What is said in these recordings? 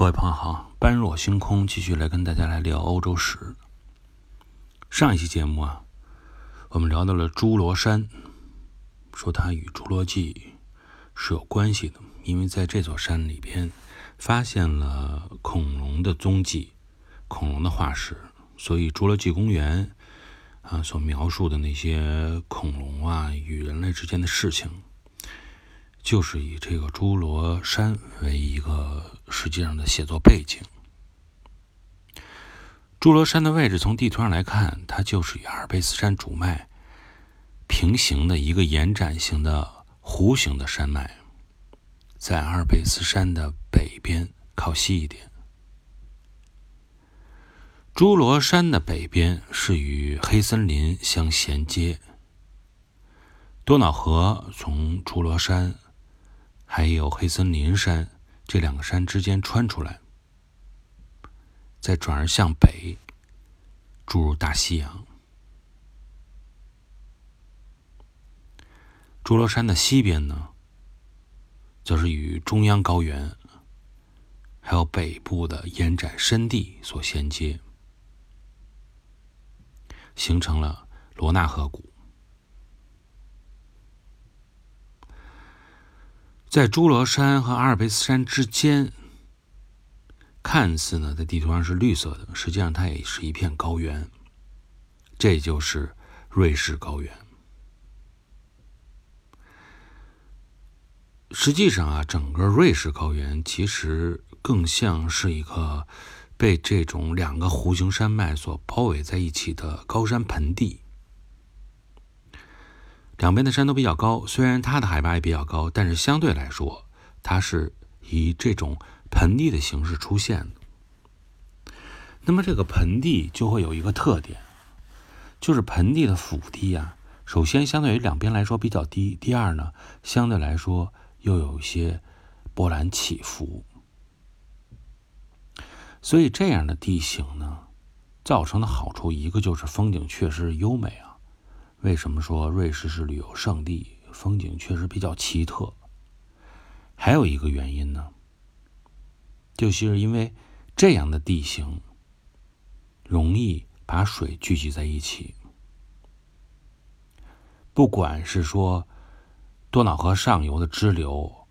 各位朋友好，般若星空继续来跟大家来聊欧洲史。上一期节目啊，我们聊到了侏罗山，说它与侏罗纪是有关系的，因为在这座山里边发现了恐龙的踪迹、恐龙的化石，所以侏罗纪公园啊所描述的那些恐龙啊与人类之间的事情。就是以这个侏罗山为一个实际上的写作背景。侏罗山的位置从地图上来看，它就是与阿尔卑斯山主脉平行的一个延展型的弧形的山脉，在阿尔卑斯山的北边靠西一点。侏罗山的北边是与黑森林相衔接，多瑙河从侏罗山。还有黑森林山这两个山之间穿出来，再转而向北注入大西洋。侏罗山的西边呢，则是与中央高原还有北部的延展深地所衔接，形成了罗纳河谷。在侏罗山和阿尔卑斯山之间，看似呢在地图上是绿色的，实际上它也是一片高原。这就是瑞士高原。实际上啊，整个瑞士高原其实更像是一个被这种两个弧形山脉所包围在一起的高山盆地。两边的山都比较高，虽然它的海拔也比较高，但是相对来说，它是以这种盆地的形式出现的。那么这个盆地就会有一个特点，就是盆地的腹地啊，首先相对于两边来说比较低，第二呢，相对来说又有一些波澜起伏。所以这样的地形呢，造成的好处一个就是风景确实优美啊。为什么说瑞士是旅游胜地？风景确实比较奇特。还有一个原因呢，就是因为这样的地形容易把水聚集在一起。不管是说多瑙河上游的支流，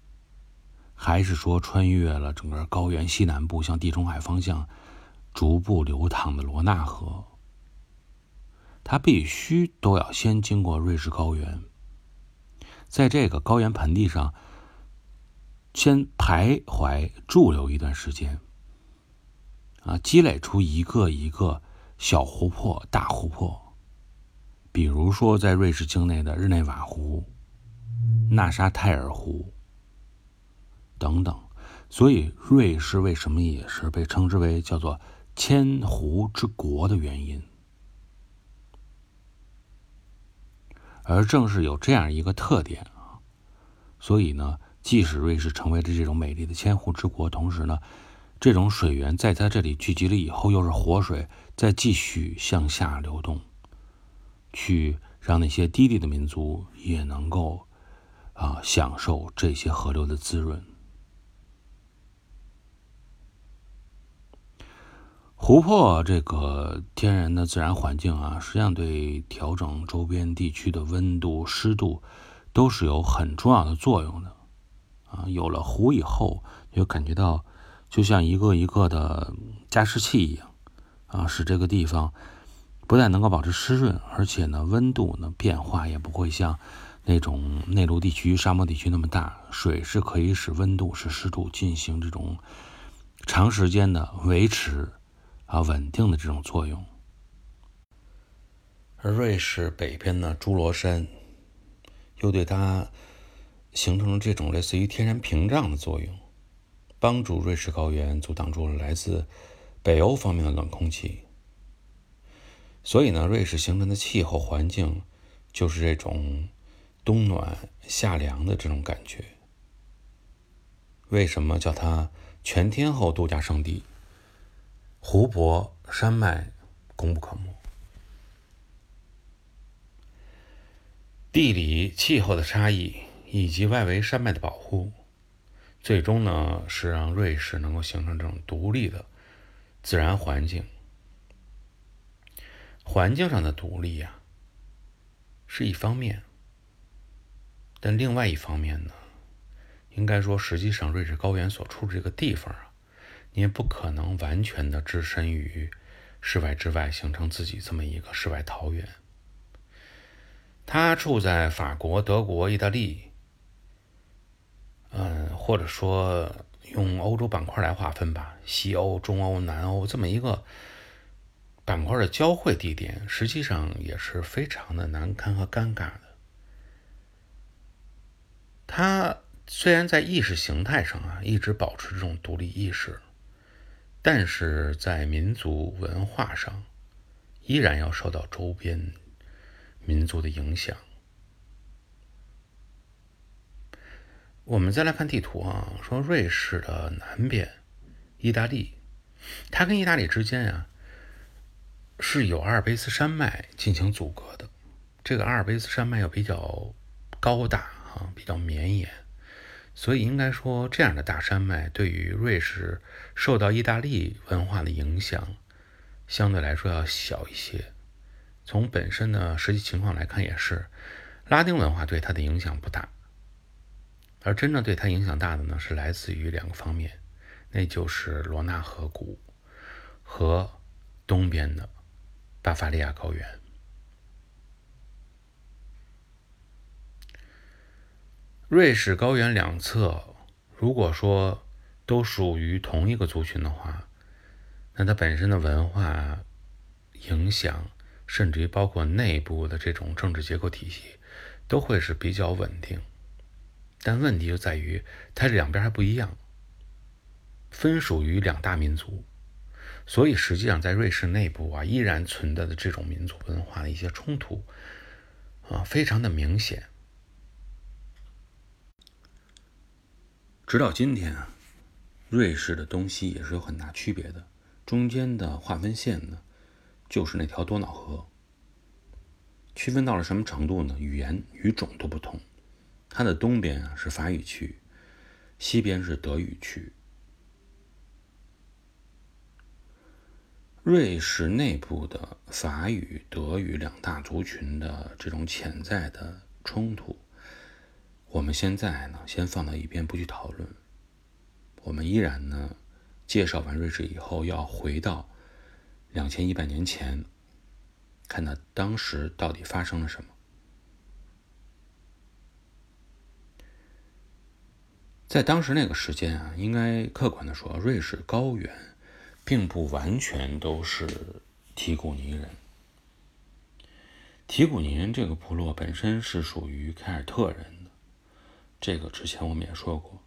还是说穿越了整个高原西南部向地中海方向逐步流淌的罗纳河。它必须都要先经过瑞士高原，在这个高原盆地上先徘徊驻留一段时间，啊，积累出一个一个小湖泊、大湖泊，比如说在瑞士境内的日内瓦湖、纳沙泰尔湖等等。所以，瑞士为什么也是被称之为叫做“千湖之国”的原因。而正是有这样一个特点啊，所以呢，即使瑞士成为了这种美丽的千湖之国，同时呢，这种水源在它这里聚集了以后，又是活水，再继续向下流动，去让那些低地的民族也能够啊享受这些河流的滋润。湖泊这个天然的自然环境啊，实际上对调整周边地区的温度、湿度都是有很重要的作用的。啊，有了湖以后，就感觉到就像一个一个的加湿器一样，啊，使这个地方不但能够保持湿润，而且呢，温度呢变化也不会像那种内陆地区、沙漠地区那么大。水是可以使温度、使湿度进行这种长时间的维持。啊，稳定的这种作用。而瑞士北边的侏罗山，又对它形成了这种类似于天然屏障的作用，帮助瑞士高原阻挡住了来自北欧方面的冷空气。所以呢，瑞士形成的气候环境就是这种冬暖夏凉的这种感觉。为什么叫它全天候度假胜地？湖泊、山脉功不可没，地理气候的差异以及外围山脉的保护，最终呢是让瑞士能够形成这种独立的自然环境。环境上的独立呀，是一方面，但另外一方面呢，应该说，实际上瑞士高原所处的这个地方啊，你也不可能完全的置身于世外之外，形成自己这么一个世外桃源。他处在法国、德国、意大利，嗯，或者说用欧洲板块来划分吧，西欧、中欧、南欧这么一个。板块的交汇地点，实际上也是非常的难堪和尴尬的。他虽然在意识形态上啊一直保持这种独立意识，但是在民族文化上，依然要受到周边民族的影响。我们再来看地图啊，说瑞士的南边，意大利，它跟意大利之间啊。是有阿尔卑斯山脉进行阻隔的，这个阿尔卑斯山脉又比较高大啊，比较绵延，所以应该说这样的大山脉对于瑞士受到意大利文化的影响，相对来说要小一些。从本身的实际情况来看，也是拉丁文化对它的影响不大，而真正对它影响大的呢，是来自于两个方面，那就是罗纳河谷和东边的。巴伐利亚高原，瑞士高原两侧，如果说都属于同一个族群的话，那它本身的文化影响，甚至于包括内部的这种政治结构体系，都会是比较稳定。但问题就在于，它两边还不一样，分属于两大民族。所以，实际上在瑞士内部啊，依然存在的这种民族文化的一些冲突啊，非常的明显。直到今天啊，瑞士的东西也是有很大区别的。中间的划分线呢，就是那条多瑙河。区分到了什么程度呢？语言语种都不同。它的东边啊是法语区，西边是德语区。瑞士内部的法语、德语两大族群的这种潜在的冲突，我们现在呢先放到一边不去讨论。我们依然呢介绍完瑞士以后，要回到两千一百年前，看到当时到底发生了什么。在当时那个时间啊，应该客观的说，瑞士高原。并不完全都是提古尼人。提古尼人这个部落本身是属于凯尔特人，这个之前我们也说过。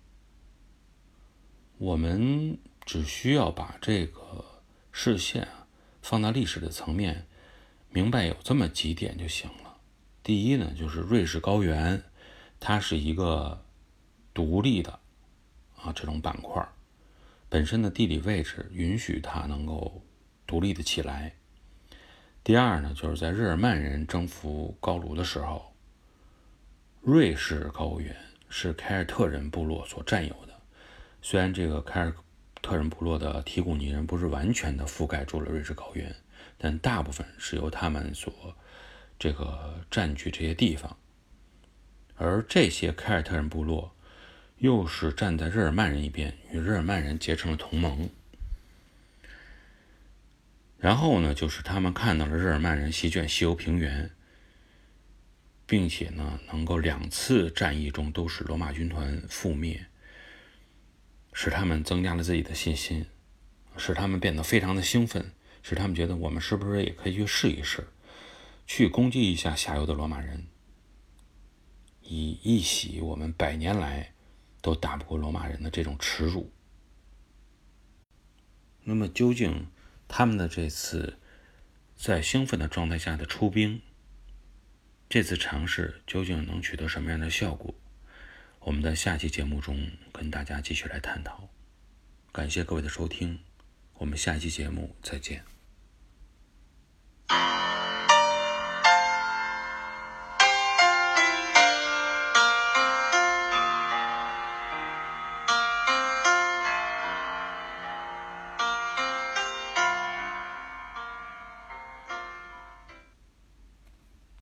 我们只需要把这个视线放到历史的层面，明白有这么几点就行了。第一呢，就是瑞士高原，它是一个独立的啊这种板块。本身的地理位置允许它能够独立的起来。第二呢，就是在日耳曼人征服高卢的时候，瑞士高原是凯尔特人部落所占有的。虽然这个凯尔特人部落的提古尼人不是完全的覆盖住了瑞士高原，但大部分是由他们所这个占据这些地方。而这些凯尔特人部落。又是站在日耳曼人一边，与日耳曼人结成了同盟。然后呢，就是他们看到了日耳曼人席卷西欧平原，并且呢，能够两次战役中都使罗马军团覆灭，使他们增加了自己的信心，使他们变得非常的兴奋，使他们觉得我们是不是也可以去试一试，去攻击一下下游的罗马人，以一洗我们百年来。都打不过罗马人的这种耻辱。那么，究竟他们的这次在兴奋的状态下的出兵，这次尝试究竟能取得什么样的效果？我们在下期节目中跟大家继续来探讨。感谢各位的收听，我们下期节目再见。